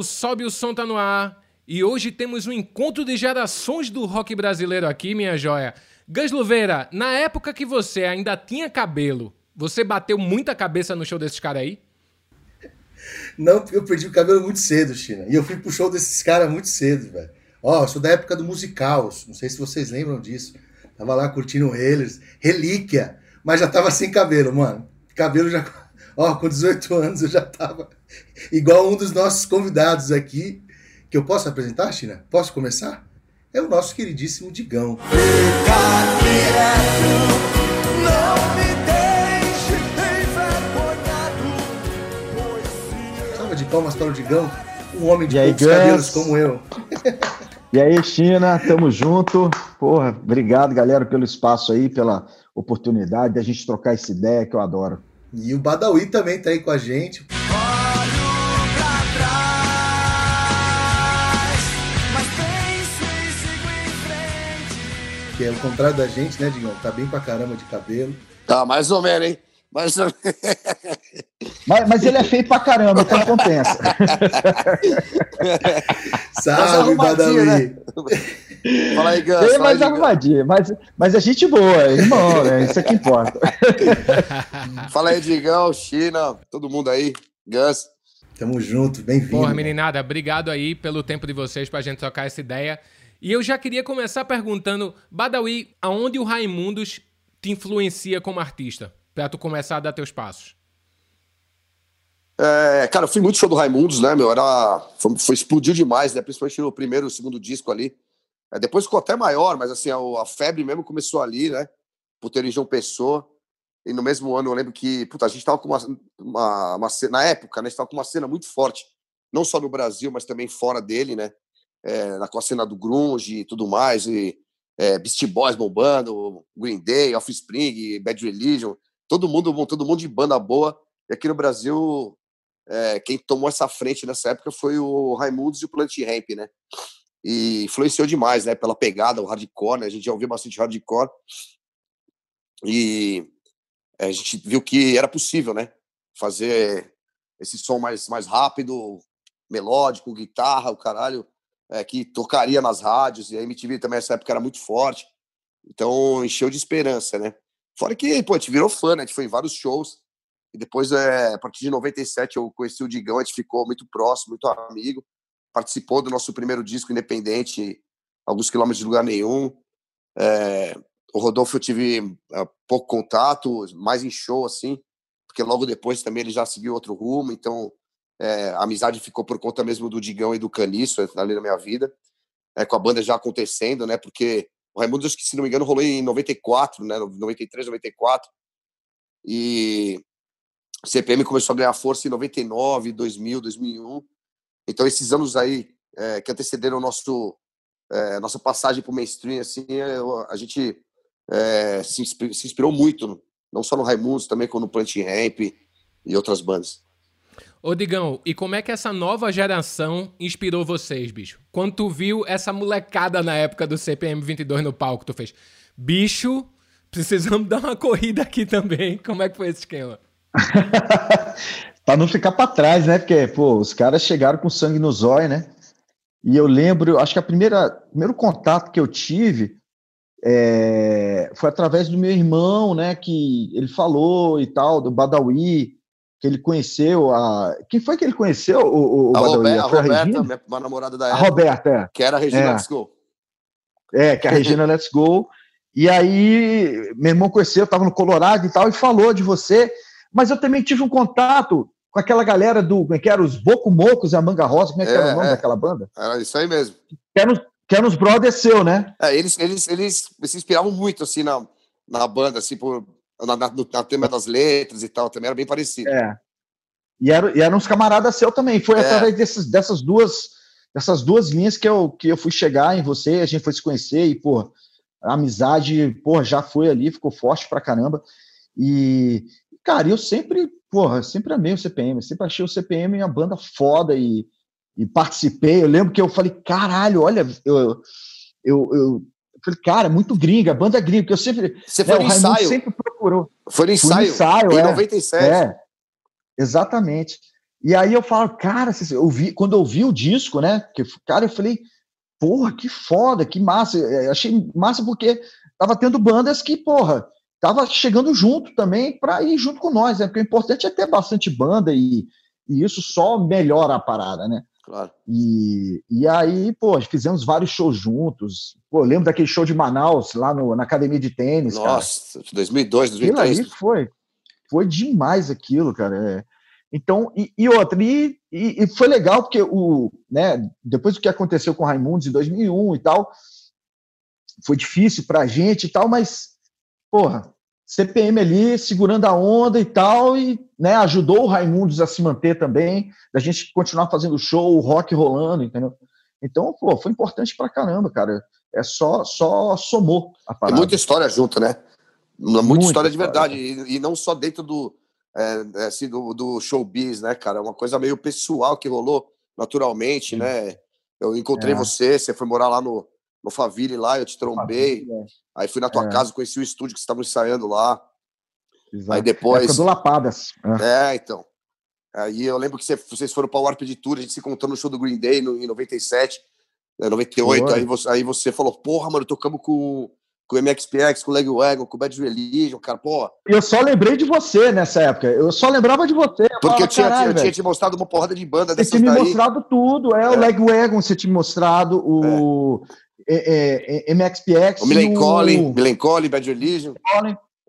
o Sobe o Som tá no ar. E hoje temos um encontro de gerações do rock brasileiro aqui, minha joia. Gus Luveira, na época que você ainda tinha cabelo, você bateu muita cabeça no show desses caras aí? Não, eu perdi o cabelo muito cedo, China. E eu fui pro show desses caras muito cedo, velho. Ó, eu sou da época do musical, não sei se vocês lembram disso. Tava lá curtindo eles, relíquia, mas já tava sem cabelo, mano. Cabelo já. Ó, com 18 anos eu já tava igual um dos nossos convidados aqui, que eu posso apresentar, China? Posso começar? É o nosso queridíssimo Digão. Fica quieto, não me deixe Salva de palmas para o Digão, um homem de poucos cabelos como eu. E aí, China, tamo junto. Porra, obrigado, galera, pelo espaço aí, pela oportunidade de a gente trocar essa ideia que eu adoro. E o Badawi também tá aí com a gente. Que é o contrário da gente, né, Digão? Tá bem pra caramba de cabelo. Tá, mais ou menos, hein? Mas... mas, mas ele é feio pra caramba, então compensa. Salve, Badawi! Né? Fala aí, Gus. Tem mais arrumadinha, mas, mas é gente boa, irmão, né? Isso é que importa. Fala aí, Digão, China, todo mundo aí, Gus. Tamo junto, bem-vindo. Porra, meninada, obrigado aí pelo tempo de vocês pra gente trocar essa ideia. E eu já queria começar perguntando, Badawi, aonde o Raimundos te influencia como artista? Pra tu começar a dar teus passos? É, cara, eu fui muito show do Raimundos, né, meu? Era, foi, foi explodiu demais, né? Principalmente no primeiro e segundo disco ali. É, depois ficou até maior, mas assim, a, a, febre mesmo começou ali, né? Por ter em João Pessoa. E no mesmo ano eu lembro que, puta, a gente tava com uma, uma, uma na época, né? A gente tava com uma cena muito forte, não só no Brasil, mas também fora dele, né? É, na, com a cena do grunge e tudo mais, e é, Beastie Boys bombando, Green Day, Offspring, Bad Religion, todo mundo, todo mundo de banda boa. E aqui no Brasil, é, quem tomou essa frente nessa época foi o Raimundos e o Plant Ramp, né? E influenciou demais, né? Pela pegada, o hardcore, né? A gente já ouviu bastante hardcore. E é, a gente viu que era possível, né? Fazer esse som mais, mais rápido, melódico, guitarra, o caralho, é, que tocaria nas rádios. E a MTV também nessa época era muito forte. Então encheu de esperança, né? Fora que, pô, a gente virou fã, né? A gente foi em vários shows. E depois, é, a partir de 97, eu conheci o Digão, a gente ficou muito próximo, muito amigo. Participou do nosso primeiro disco independente, alguns quilômetros de lugar nenhum. É, o Rodolfo eu tive é, pouco contato, mais em show, assim, porque logo depois também ele já seguiu outro rumo, então é, a amizade ficou por conta mesmo do Digão e do Caniço ali na minha vida, é, com a banda já acontecendo, né? Porque o Raimundo, acho que se não me engano, rolou em 94, né? 93, 94. E o CPM começou a ganhar força em 99, 2000, 2001. Então, esses anos aí é, que antecederam nosso, é, nossa passagem para o mainstream, assim, é, a gente é, se, se, inspirou muito, não só no Raimundos, também como no Plant Ramp e outras bandas. Ô Digão, e como é que essa nova geração inspirou vocês, bicho? Quando tu viu essa molecada na época do CPM 22 no palco, tu fez, bicho, precisamos dar uma corrida aqui também. Como é que foi esse esquema? para não ficar para trás, né? Porque, pô, os caras chegaram com sangue no zóio, né? E eu lembro, acho que a primeira, primeiro contato que eu tive é, foi através do meu irmão, né? Que ele falou e tal, do Badawi, que ele conheceu a. Quem foi que ele conheceu? O, o a, Roberta, a, Roberta, minha, minha namorada da época. A Roberta, é. Que era a Regina é. Let's Go. É, que é a Regina Let's Go. E aí, meu irmão conheceu, estava no Colorado e tal, e falou de você. Mas eu também tive um contato com aquela galera do. Como é que era? Os Boco Mocos e a Manga Rosa. Como é que é, era o nome é. daquela banda? Era isso aí mesmo. Que eram, que eram os brothers seu, né? É, eles, eles, eles se inspiravam muito, assim, na, na banda, assim, por na, na, no, na tema das letras e tal, também era bem parecido. É. E, era, e eram uns camaradas seus também. Foi é. através desses, dessas duas dessas duas linhas que eu, que eu fui chegar em você, a gente foi se conhecer e, pô, a amizade, pô, já foi ali, ficou forte pra caramba. E, cara, eu sempre, porra, sempre amei o CPM, sempre achei o CPM uma banda foda e, e participei. Eu lembro que eu falei, caralho, olha, eu, eu, eu, falei, cara, muito gringa, banda gringa, porque eu sempre. Você foi né, no ensaio? sempre procurou. Foi no ensaio, ensaio em é, 97. É, exatamente. E aí eu falo, cara, eu vi, quando eu vi o disco, né? Que, cara, eu falei, porra, que foda, que massa. Eu achei massa porque tava tendo bandas que, porra, tava chegando junto também para ir junto com nós, né? Porque o importante é ter bastante banda e, e isso só melhora a parada, né? Claro. E, e aí, pô, fizemos vários shows juntos. Pô, lembro daquele show de Manaus, lá no, na academia de tênis. Nossa, cara. 2002, 2003. Aquilo aí foi, foi demais aquilo, cara. É. Então, e, e outra, e, e, foi legal porque o, né, depois do que aconteceu com o Raimundos em 2001 e tal, foi difícil pra gente e tal, mas, porra, CPM ali segurando a onda e tal, e né, ajudou o Raimundos a se manter também, da gente continuar fazendo show, o rock rolando, entendeu? Então, pô, foi importante pra caramba, cara. É só, só somou a parada. É muita história junto, né? Muita, muita história de verdade. E, e, não só dentro do, é, é, assim, do, do showbiz, né, cara? É uma coisa meio pessoal que rolou naturalmente, Sim. né? Eu encontrei é. você, você foi morar lá no, no Faville lá, eu te trombei. É. Aí fui na tua é. casa, conheci o estúdio que você estava ensaiando lá. Exato. Aí depois. do Lapadas. É. é, então. Aí eu lembro que você, vocês foram para o Warp de Tour, a gente se encontrou no show do Green Day no, em 97, 98. Aí você, aí você falou, porra, mano, tocamos com, com o MXPX, com o Legwagon, com o Bad Religion, cara, pô. Eu só lembrei de você nessa época. Eu só lembrava de você. Eu Porque falava, eu, tinha, eu tinha te mostrado uma porrada de banda Você tinha me daí. mostrado tudo, é, é. o Legwagon, você tinha mostrado o. É é, é, é MXPX. O Milencoli, o... Milencoli, Bad Religion.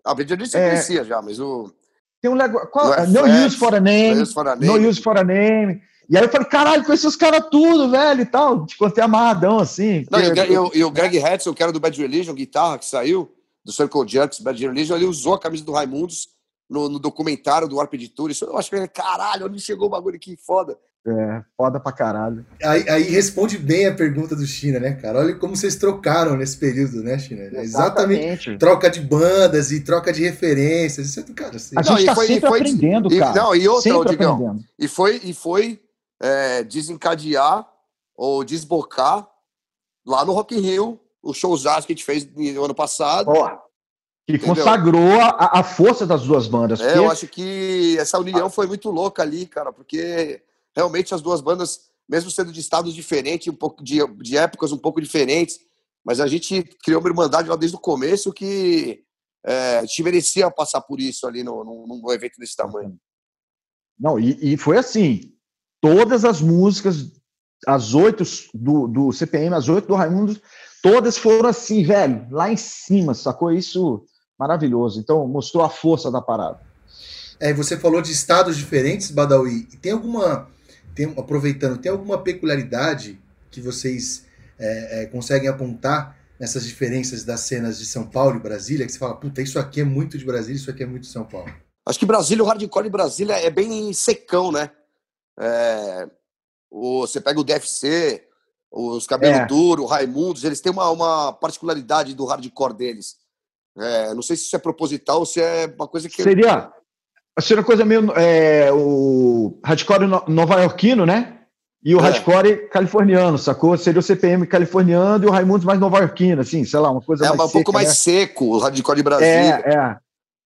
Ah, Bad Religion é... conhecia já, mas o. Tem um legal. Qual... No, use for a name. No use for a name. No use for a name. E aí eu falei, caralho, conheci os caras tudo, velho, e tal. Te contei amarradão, assim. Não, porque... e, o, e, o, Greg Hetzel, que era do Bad Religion, guitarra, que saiu do Circle Jerks, Bad Religion, ele usou a camisa do Raimundos no, no documentário do Warped Tour. Isso eu acho que, caralho, onde chegou o bagulho aqui, foda. É, foda pra caralho. Aí, aí, responde bem a pergunta do China, né, cara? Olha como vocês trocaram nesse período, né, China? Exatamente. Exatamente. Troca de bandas e troca de referências. Isso é do cara assim. A gente não, tá foi, sempre foi, aprendendo, e, cara. Não, e outra, sempre Digão, aprendendo. E foi, e foi é, desencadear ou desbocar lá no Rock in Rio, o showzão que a gente fez no ano passado. Porra. Que Entendeu? consagrou a, a, força das duas bandas. É, porque... eu acho que essa união foi muito louca ali, cara, porque realmente as duas bandas, mesmo sendo de estados diferentes, um pouco de, de épocas um pouco diferentes, mas a gente criou uma irmandade lá desde o começo que é, a gente merecia passar por isso ali no, no, num evento desse tamanho. Não, e, e, foi assim: todas as músicas, as oito do, do CPM, as oito do Raimundo, todas foram assim, velho, lá em cima, sacou? Isso maravilhoso. Então, mostrou a força da parada. É, você falou de estados diferentes, Badawi. Tem alguma tem, aproveitando, tem alguma peculiaridade que vocês é, é, conseguem apontar nessas diferenças das cenas de São Paulo e Brasília, que você fala, puta, isso aqui é muito de Brasília, isso aqui é muito de São Paulo? Acho que Brasília, o hardcore de Brasília é bem secão, né? É, o, você pega o DFC, os Cabelo é. Duro, Raimundos, eles têm uma, uma particularidade do hardcore deles. É, não sei se isso é proposital ou se é uma coisa que. Seria, Seria uma coisa meio. É, o hardcore nova-iorquino, né? E o é. hardcore californiano, sacou? Seria o CPM californiano e o Raimundo mais nova-iorquino, assim, sei lá, uma coisa é, mais. É, um seca, pouco mais né? seco, o hardcore de Brasília. É, é.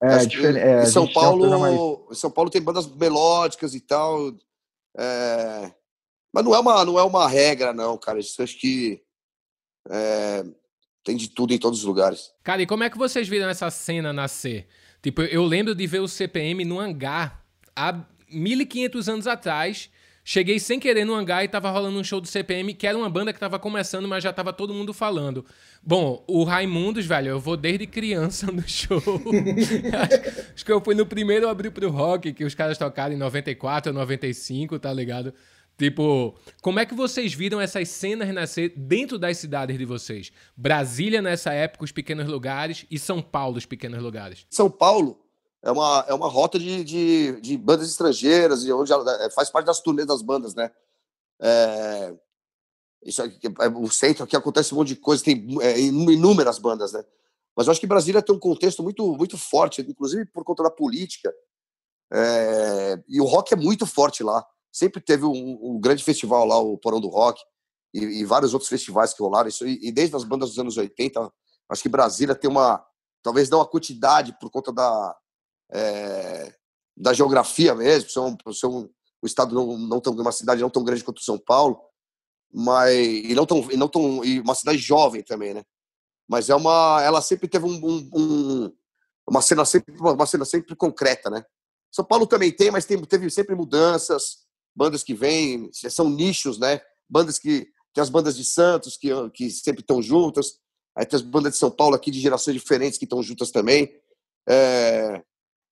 É, é, em São Paulo, mais... São Paulo tem bandas melódicas e tal. É... Mas não é uma, não é uma regra, não, cara. Isso acho que é... tem de tudo em todos os lugares. Cara, e como é que vocês viram essa cena nascer? Tipo, eu lembro de ver o CPM no hangar há 1500 anos atrás. Cheguei sem querer no hangar e tava rolando um show do CPM, que era uma banda que tava começando, mas já tava todo mundo falando. Bom, o Raimundos, velho, eu vou desde criança no show. acho que eu fui no primeiro abrir pro rock, que os caras tocaram em 94 ou 95, tá ligado? Tipo, como é que vocês viram essas cenas nascer dentro das cidades de vocês? Brasília, nessa época, os pequenos lugares, e São Paulo, os pequenos lugares. São Paulo é uma, é uma rota de, de, de bandas estrangeiras, e onde é, faz parte das turnês das bandas, né? É, isso aqui, é, o centro aqui acontece um monte de coisa, tem é, inúmeras bandas, né? Mas eu acho que Brasília tem um contexto muito, muito forte, inclusive por conta da política. É, e o rock é muito forte lá sempre teve um, um, grande festival lá, o Porão do Rock, e, e vários outros festivais que rolaram. Isso, e, e, desde as bandas dos anos 80, acho que Brasília tem uma, talvez não uma quantidade por conta da, é, da geografia mesmo, ser um, ser um, o estado não, não tão uma cidade não tão grande quanto São Paulo, mas e não tão e não tão e uma cidade jovem também, né? Mas é uma ela sempre teve um, um, um uma cena sempre uma cena sempre concreta, né? São Paulo também tem, mas tem, teve sempre mudanças, bandas que vêm, são nichos, né? Bandas que tem as bandas de Santos que que sempre estão juntas, aí tem as bandas de São Paulo aqui de gerações diferentes que estão juntas também. É,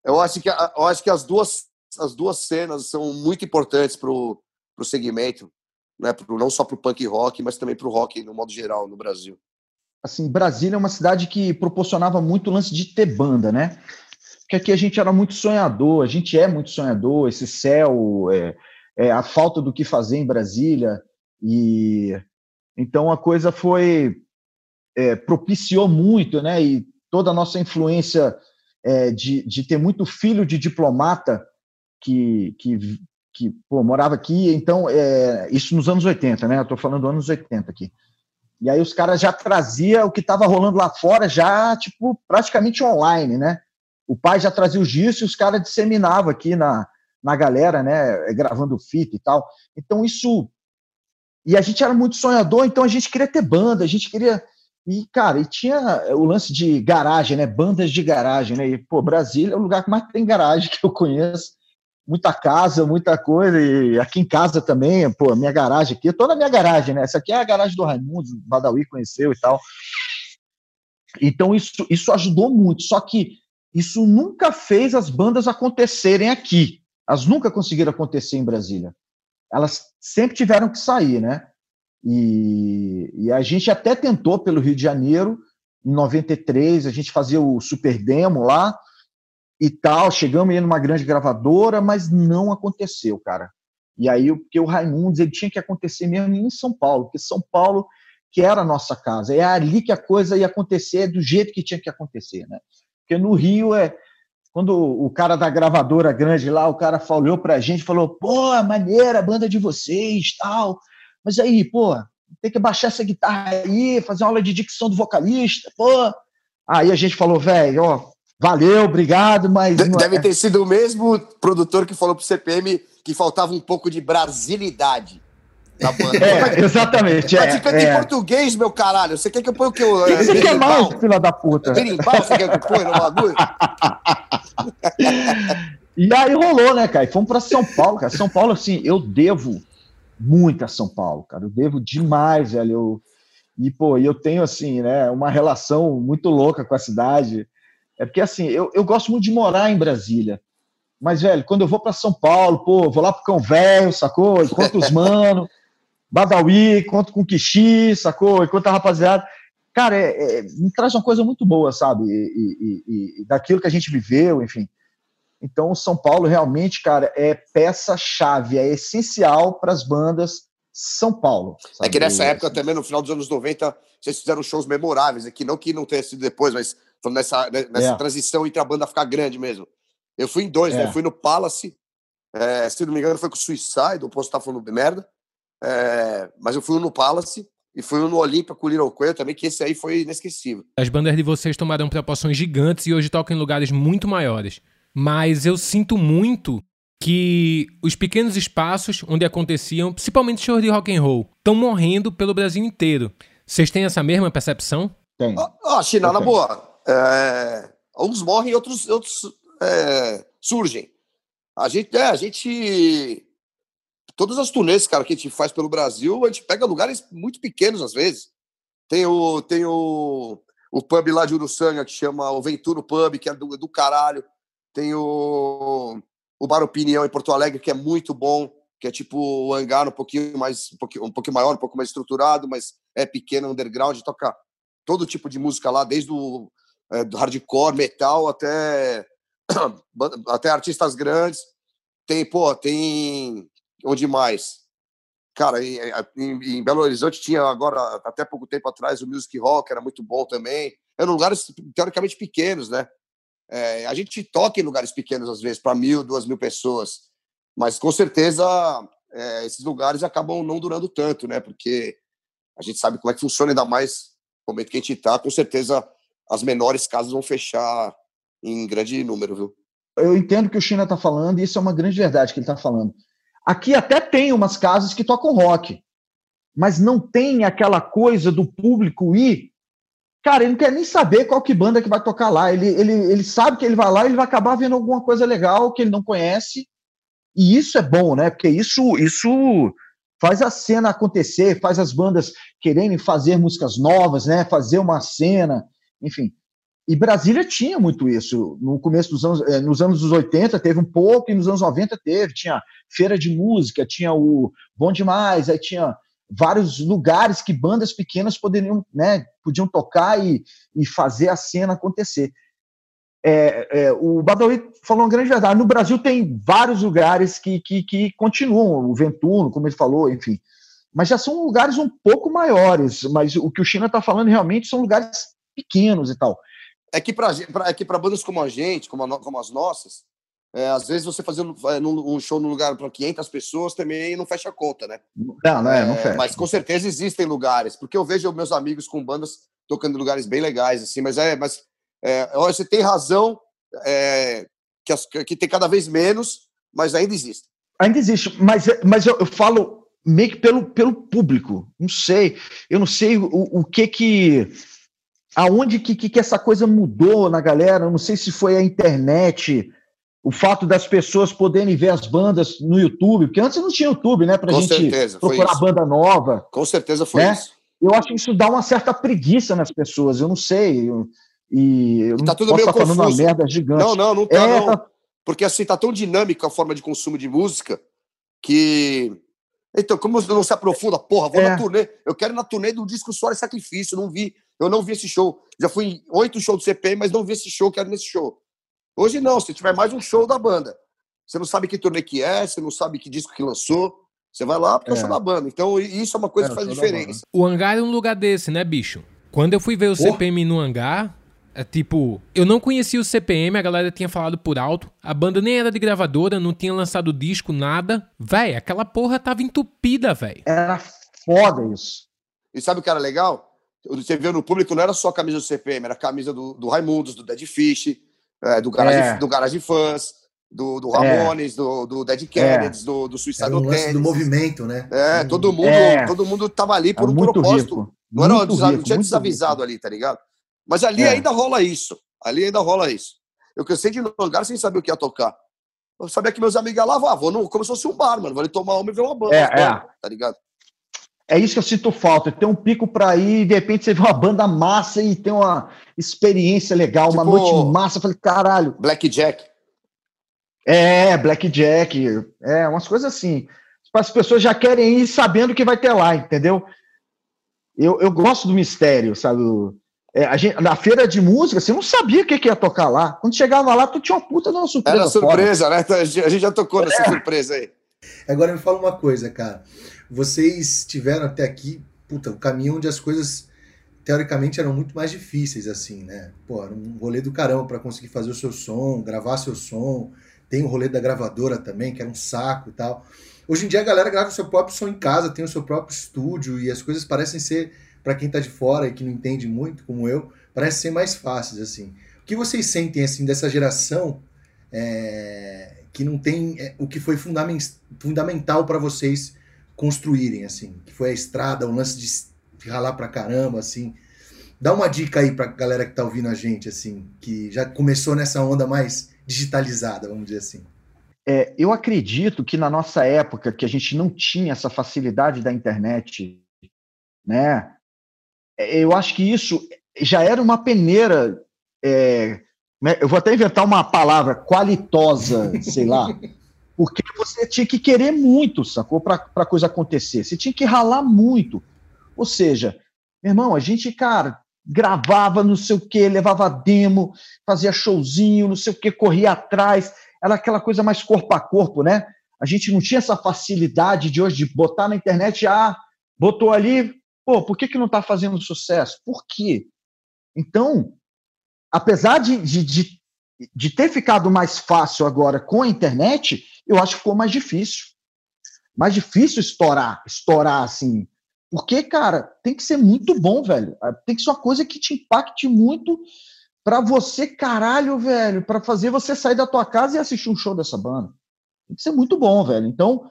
eu acho que eu acho que as duas as duas cenas são muito importantes para o segmento, né? Pro, não só para o punk rock, mas também para o rock no modo geral no Brasil. Assim, Brasília é uma cidade que proporcionava muito lance de ter banda, né? Porque aqui a gente era muito sonhador, a gente é muito sonhador, esse céu, é, é a falta do que fazer em Brasília e então a coisa foi é, propiciou muito, né? E toda a nossa influência é, de, de ter muito filho de diplomata que, que, que pô, morava aqui, então, é, isso nos anos 80, né? Eu estou falando anos 80 aqui. E aí os caras já trazia o que estava rolando lá fora, já, tipo, praticamente online, né? O pai já trazia os discos e os caras disseminavam aqui na, na galera, né? Gravando fita e tal. Então isso. E a gente era muito sonhador, então a gente queria ter banda, a gente queria e, cara, e tinha o lance de garagem, né? Bandas de garagem, né? E, pô, Brasília é o lugar que mais tem garagem que eu conheço. Muita casa, muita coisa. E aqui em casa também, pô, minha garagem aqui, toda a minha garagem, né? Essa aqui é a garagem do Raimundo, Badawi conheceu e tal. Então, isso, isso ajudou muito. Só que isso nunca fez as bandas acontecerem aqui. Elas nunca conseguiram acontecer em Brasília. Elas sempre tiveram que sair, né? E, e, a gente até tentou pelo Rio de Janeiro, em 93, a gente fazia o Super Demo lá e tal, chegamos aí numa grande gravadora, mas não aconteceu, cara. E aí, porque o Raimundos, ele tinha que acontecer mesmo em São Paulo, porque São Paulo que era a nossa casa, é ali que a coisa ia acontecer do jeito que tinha que acontecer, né? Porque no Rio é quando o cara da gravadora grande lá, o cara falou pra gente, falou: "Pô, maneira a banda de vocês, tal". Mas aí, pô, tem que baixar essa guitarra aí, fazer uma aula de dicção do vocalista, pô. Aí a gente falou, velho, ó, valeu, obrigado, mas. É Deve é... ter sido o mesmo produtor que falou pro CPM que faltava um pouco de brasilidade. Na banda. É, exatamente. Praticante é, é. em português, meu caralho. Você quer que eu ponha o que? O que, que você quer mais, filha da puta? Berimbau, você quer que eu ponha no bagulho? e aí rolou, né, cara? E fomos pra São Paulo, cara. São Paulo, assim, eu devo muito a São Paulo, cara. Eu devo demais, velho. Eu, e, pô, eu tenho, assim, né, uma relação muito louca com a cidade. É porque, assim, eu, eu gosto muito de morar em Brasília. Mas, velho, quando eu vou para São Paulo, pô, vou lá pro Cão Velho, sacou? Encontro os mano, Badawi, encontro com Kixi, sacou? Encontro a rapaziada. Cara, é, é, me traz uma coisa muito boa, sabe? E, e, e, daquilo que a gente viveu, enfim. Então, o São Paulo realmente, cara, é peça-chave, é essencial para as bandas São Paulo. Sabe? É que nessa época também, no final dos anos 90, vocês fizeram shows memoráveis, aqui não que não tenha sido depois, mas nessa, né, nessa é. transição entre a banda ficar grande mesmo. Eu fui em dois, né? é. Eu fui no Palace, é, se não me engano foi com o Suicide, o posto tá falando merda, é, mas eu fui no Palace, e fui no Olímpia com o Little Quail também, que esse aí foi inesquecível. As bandas de vocês tomaram proporções gigantes e hoje tocam em lugares muito maiores mas eu sinto muito que os pequenos espaços onde aconteciam, principalmente shows de rock and roll, estão morrendo pelo Brasil inteiro. Vocês têm essa mesma percepção? Tem. Ó, oh, China, na boa. É, uns morrem, outros, outros é, surgem. A gente, é, a gente. Todas as turnês, cara, que a gente faz pelo Brasil, a gente pega lugares muito pequenos às vezes. Tem o, tem o, o pub lá de Uruçanga que chama o Venturo Pub, que é do, do caralho. Tem o, o Bar Opinião em Porto Alegre, que é muito bom, que é tipo o hangar um pouquinho mais um pouquinho, um pouquinho maior, um pouco mais estruturado, mas é pequeno, underground, toca todo tipo de música lá, desde o é, do hardcore, metal, até até artistas grandes. Tem, pô, tem onde mais? Cara, em, em, em, Belo Horizonte tinha agora, até pouco tempo atrás, o Music Rock, era muito bom também. Eram lugares teoricamente pequenos, né? É, a gente toca em lugares pequenos, às vezes, para mil, duas mil pessoas, mas com certeza é, esses lugares acabam não durando tanto, né? Porque a gente sabe como é que funciona, ainda mais no momento que a gente está, com certeza as menores casas vão fechar em grande número, viu? Eu entendo o que o China está falando, e isso é uma grande verdade que ele está falando. Aqui até tem umas casas que tocam rock, mas não tem aquela coisa do público ir. Cara, ele não quer nem saber qual que banda que vai tocar lá. Ele, ele, ele sabe que ele vai lá e ele vai acabar vendo alguma coisa legal que ele não conhece. E isso é bom, né? Porque isso, isso faz a cena acontecer, faz as bandas quererem fazer músicas novas, né? Fazer uma cena, enfim. E Brasília tinha muito isso. No começo dos anos, eh, nos anos 80 teve um pouco, e nos anos 90 teve. Tinha feira de música, tinha o Bom Demais, aí tinha vários lugares que bandas pequenas poderiam, né, podiam tocar e, e fazer a cena acontecer. É, é, o Badawi falou uma grande verdade. No Brasil tem vários lugares que, que, que continuam, o Ventuno, como ele falou, enfim. Mas já são lugares um pouco maiores. Mas o que o China está falando realmente são lugares pequenos e tal. É que para é bandas como a gente, como, a, como as nossas, é, às vezes você fazer é, um show num lugar para 500 pessoas também não fecha a conta, né? Não, não é, não é, fecha. Mas com certeza existem lugares, porque eu vejo meus amigos com bandas tocando em lugares bem legais, assim, mas é, mas é, você tem razão é, que, as, que tem cada vez menos, mas ainda existe. Ainda existe, mas, mas eu, eu falo meio que pelo, pelo público, não sei, eu não sei o, o que que aonde que, que, que essa coisa mudou na galera, eu não sei se foi a internet, o fato das pessoas poderem ver as bandas no YouTube, porque antes não tinha YouTube, né, pra Com gente certeza, procurar banda nova. Com certeza foi né? isso. Eu acho que isso dá uma certa preguiça nas pessoas, eu não sei, eu, e eu E tá tudo meio falando uma confuso. merda gigante. Não, não, não tá, É, não. tá- Porque assim, tá tão dinâmica a forma de consumo de música que. Então, como você não se aprofunda, porra, vou É. na turnê. Eu quero ir na turnê do disco Suor e Sacrifício, não vi. Eu não vi esse show. Já fui em oito shows do CPM, mas não vi esse show, quero ir nesse show. Hoje não, se tiver mais um show da banda. Você não sabe que turnê que é, você não sabe que disco que lançou. Você vai lá porque é o É. show da banda. Então, isso é uma coisa É, que faz diferença. O hangar é um lugar desse, né, bicho? Quando eu fui ver o CPM no hangar, é tipo, eu não conhecia o CPM, a galera tinha falado por alto, a banda nem era de gravadora, não tinha lançado disco, nada. Véi, aquela porra tava entupida, véi. Era foda isso. E sabe o que era legal? Você viu no público, não era só a camisa do CPM, era a camisa do, do Raimundos, do Dead Fish, é, do, Garage, É. do Garage Fãs, do, do É. Ramones, do, do Dead Kennedys, do, do um lance Tennis. do movimento, né? É, todo mundo, É. todo mundo tava ali por Era um muito propósito. rico. Não, era, muito desa- não rico, tinha muito desavisado ali, tá ligado? Mas ali É. ainda rola isso. Ali ainda rola isso. Eu cansei de ir no lugar sem saber o que ia tocar. Eu sabia que meus amigos iam lá, ah, vou no, como se fosse um bar, mano. Vou ali tomar uma e ver uma banda. É, é. Tá ligado? É isso que eu sinto falta. Ter um pico pra ir e de repente você vê uma banda massa e tem uma experiência legal, uma Tipo- noite massa. Eu falei, caralho. Blackjack. É, Blackjack. É, umas coisas assim. As pessoas já querem ir sabendo o que vai ter lá, entendeu? Eu, eu gosto do mistério, sabe? É, a gente, na feira de música, você não sabia o que, que ia tocar lá. Quando chegava lá, tu tinha uma puta de uma surpresa. Era surpresa, né? A gente já tocou nessa surpresa aí. Agora me fala uma coisa, cara. Vocês tiveram até aqui, puta, o caminho onde as coisas teoricamente eram muito mais difíceis, assim, né? Pô, era um rolê do caramba pra conseguir fazer o seu som, gravar seu som. Tem o rolê da gravadora também, que era um saco e tal. Hoje em dia a galera grava o seu próprio som em casa, tem o seu próprio estúdio e as coisas parecem ser, pra quem tá de fora e que não entende muito, como eu, parecem ser mais fáceis, assim. O que vocês sentem, assim, dessa geração é, que não tem é, o que foi fundamen- fundamental para vocês construírem, assim, que foi a estrada, o lance de ralar pra caramba, assim. Dá uma dica aí pra galera que tá ouvindo a gente, assim, que já começou nessa onda mais digitalizada, vamos dizer assim. É, eu acredito que na nossa época, que a gente não tinha essa facilidade da internet, né? é, Eu acho que isso já era uma peneira. é, né, eu vou até inventar uma palavra, qualitosa, sei lá. Porque você tinha que querer muito, sacou? Para a coisa acontecer. Você tinha que ralar muito. Ou seja, meu irmão, a gente, cara, gravava não sei o quê, levava demo, fazia showzinho, não sei o quê, corria atrás era aquela coisa mais corpo a corpo, né? A gente não tinha essa facilidade de hoje de botar na internet, ah, botou ali, pô, por que, que não está fazendo sucesso? Por quê? Então, apesar de, de, de, de, ter ficado mais fácil agora com a internet, eu acho que ficou mais difícil. Mais difícil estourar, estourar assim. Porque, cara, tem que ser muito bom, velho. Tem que ser uma coisa que te impacte muito para você, caralho, velho, para fazer você sair da tua casa e assistir um show dessa banda. Tem que ser muito bom, velho. Então,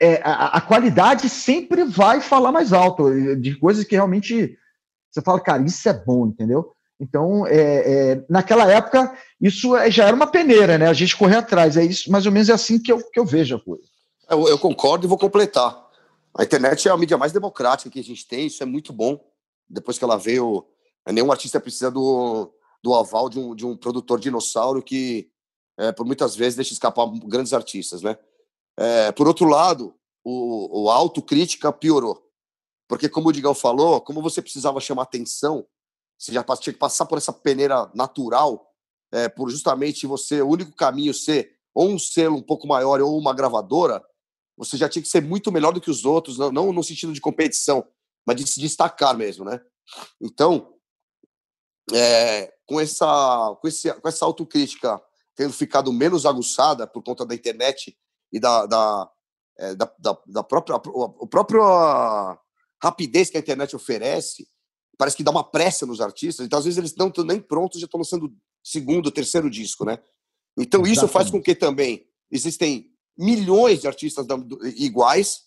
é, a, a, qualidade sempre vai falar mais alto, de coisas que realmente você fala, cara, isso é bom, entendeu? Então, é, é, naquela época, isso é, já era uma peneira, né? A gente correr atrás. É isso, mais ou menos é assim que eu, que eu vejo a coisa. Eu, eu concordo e vou completar. A internet é a mídia mais democrática que a gente tem, isso é muito bom. Depois que ela veio, nenhum artista precisa do, do aval de um, de um produtor dinossauro que, é, por muitas vezes, deixa escapar grandes artistas, né? É, por outro lado, o, o autocrítica piorou. Porque, como o Digão falou, como você precisava chamar atenção, você já tinha que passar por essa peneira natural, é, por justamente você, o único caminho ser ou um selo um pouco maior ou uma gravadora, você já tinha que ser muito melhor do que os outros, não, não no sentido de competição, mas de se destacar mesmo, né? Então, é, com, essa, com, esse, com essa autocrítica tendo ficado menos aguçada por conta da internet e da, da, é, da, da, da própria, o próprio rapidez que a internet oferece, parece que dá uma pressa nos artistas, então às vezes eles não estão nem prontos, já estão lançando segundo, terceiro disco, né? Então Exatamente. isso faz com que também existem milhões de artistas iguais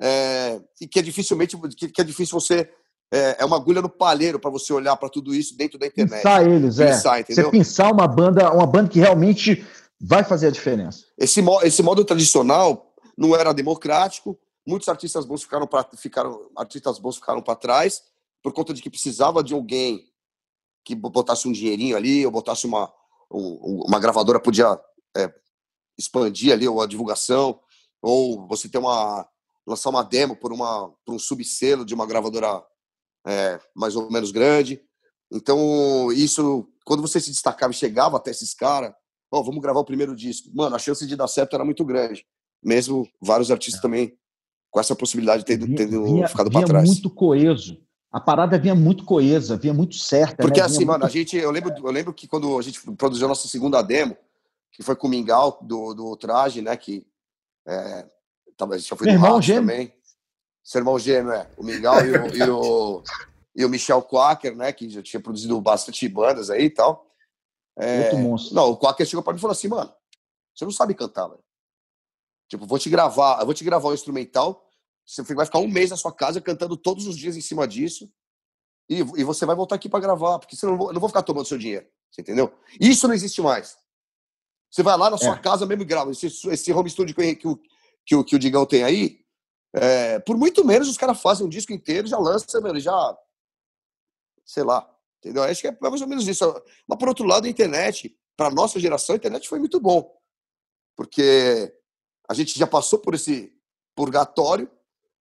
é, e que é dificilmente que, que é difícil você é, é, uma agulha no palheiro para você olhar para tudo isso dentro da internet. Pensar eles, pensar, é. Entendeu? Você pensar uma banda, uma banda que realmente vai fazer a diferença. Esse, esse modo tradicional não era democrático, muitos artistas bons ficaram para ficaram artistas bons ficaram para trás por conta de que precisava de alguém que botasse um dinheirinho ali, ou botasse uma, uma gravadora podia é, expandir ali a divulgação, ou você ter uma lançar uma demo por uma por um subselo de uma gravadora é, mais ou menos grande. Então isso, quando você se destacava e chegava até esses caras, oh, vamos gravar o primeiro disco, mano, a chance de dar certo era muito grande. Mesmo vários artistas é. também com essa possibilidade de ter, vinha, ficado para trás. muito coeso a parada vinha muito coesa, vinha muito certa. Porque né? assim, mano, muito... a gente, eu lembro, eu lembro que quando a gente produziu a nossa segunda demo, que foi com o Mingau do, do Traje, né, que é, a gente já foi Meu irmão gêmeo. também. Seu irmão gêmeo, é. O Mingau e, o, e, o, e o Michel Quaker, né, que já tinha produzido bastante bandas aí e tal. É, Muito monstro. Não, o Quaker chegou para mim e falou assim, mano, você não sabe cantar, velho. Tipo, vou te gravar, eu vou te gravar um instrumental você vai ficar um mês na sua casa cantando todos os dias em cima disso. E, e você vai voltar aqui para gravar, porque senão eu não, vou, não vou ficar tomando seu dinheiro. Você entendeu? Isso não existe mais. Você vai lá na sua é. casa mesmo e grava. Esse, esse home studio que, que, o, que, o, que o Digão tem aí, é, por muito menos os caras fazem um disco inteiro, já lança, mano, já. Sei lá. Entendeu? Acho que é mais ou menos isso. Mas por outro lado, a internet, para nossa geração, a internet foi muito bom. Porque a gente já passou por esse purgatório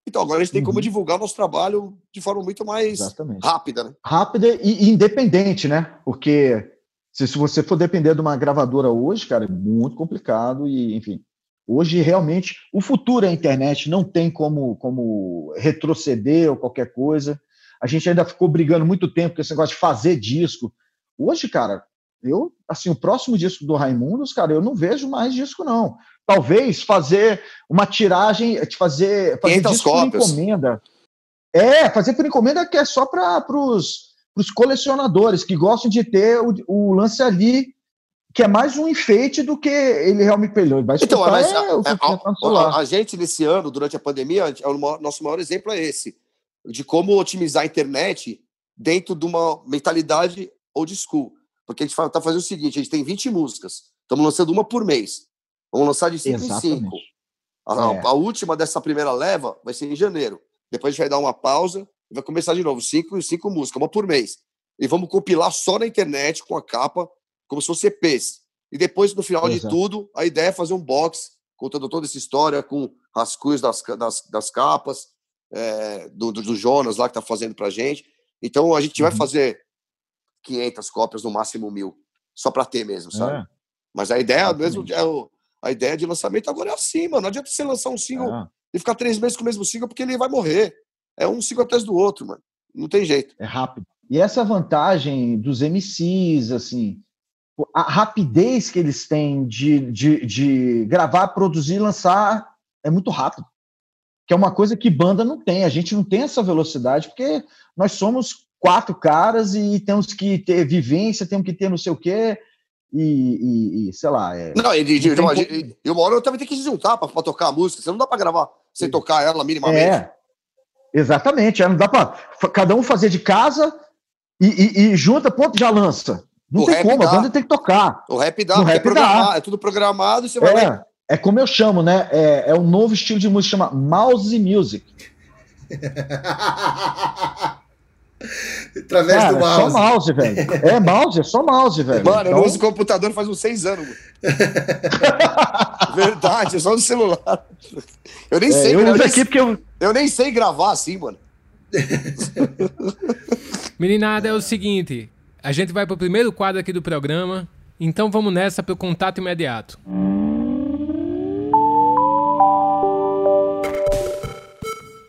então agora a gente tem uhum. como divulgar o nosso trabalho de forma muito mais Exatamente. rápida, né? Rápida e independente, né? Porque se, se você for depender de uma gravadora hoje, cara, é muito complicado e, enfim. Hoje, realmente, o futuro é a internet, não tem como, como retroceder ou qualquer coisa. A gente ainda ficou brigando muito tempo com esse negócio de fazer disco. Hoje, cara, eu, assim, o próximo disco do Raimundos, cara, eu não vejo mais disco, não talvez fazer uma tiragem, fazer, fazer disco por encomenda. É, fazer por encomenda que é só para os colecionadores que gostam de ter o, o, lance ali, que é mais um enfeite do que ele realmente pelhou. Vai então, mas é, a, a, a, a, gente, nesse ano, durante a pandemia, é o nosso maior exemplo é esse, de como otimizar a internet dentro de uma mentalidade old school. Porque a gente está fazendo o seguinte: a gente tem 20 músicas, estamos lançando uma por mês. Vamos lançar de 5 em 5. A, é. a, última dessa primeira leva vai ser em janeiro. Depois a gente vai dar uma pausa e vai começar de novo. Cinco e cinco músicas, uma por mês. E vamos compilar só na internet com a capa, como se fosse EPs. E depois, no final Exato. de tudo, a ideia é fazer um box contando toda essa história com rascunhos das, das, das capas, é, do, do, Jonas lá que tá fazendo pra gente. Então a gente vai uhum. fazer 500 cópias, no máximo mil, só para ter mesmo, sabe? É. Mas a ideia Exatamente. mesmo é o, a ideia de lançamento agora é assim, mano. Não adianta você lançar um single ah. e ficar três meses com o mesmo single, porque ele vai morrer. É um single atrás do outro, mano. Não tem jeito. É rápido. E essa vantagem dos MCs, assim, a rapidez que eles têm de, de, de gravar, produzir, lançar é muito rápido. Que é uma coisa que banda não tem. A gente não tem essa velocidade, porque nós somos quatro caras e temos que ter vivência, temos que ter não sei o quê e, e sei lá. É, não, e, e, e, e uma hora eu também tenho que se juntar para tocar a música. Você não dá para gravar sem tocar ela minimamente. É, exatamente. É, não dá para cada um fazer de casa e, e, junta, ponto, já lança. Não o tem como, dá. a banda tem que tocar. O rap dá, o rap é, dá. é tudo programado e você vai. É, é como eu chamo, né? É, é um novo estilo de música, chama Mouse Music. Através Cara, do mouse. É só mouse, velho. É mouse, é só mouse, velho. Mano, então... eu uso computador faz uns seis anos. Verdade, é só no celular. Eu nem é, sei. Eu, eu, nem, aqui porque eu... eu nem sei gravar assim, mano. Meninada, é o seguinte. A gente vai pro primeiro quadro aqui do programa. Então vamos nessa pro contato imediato.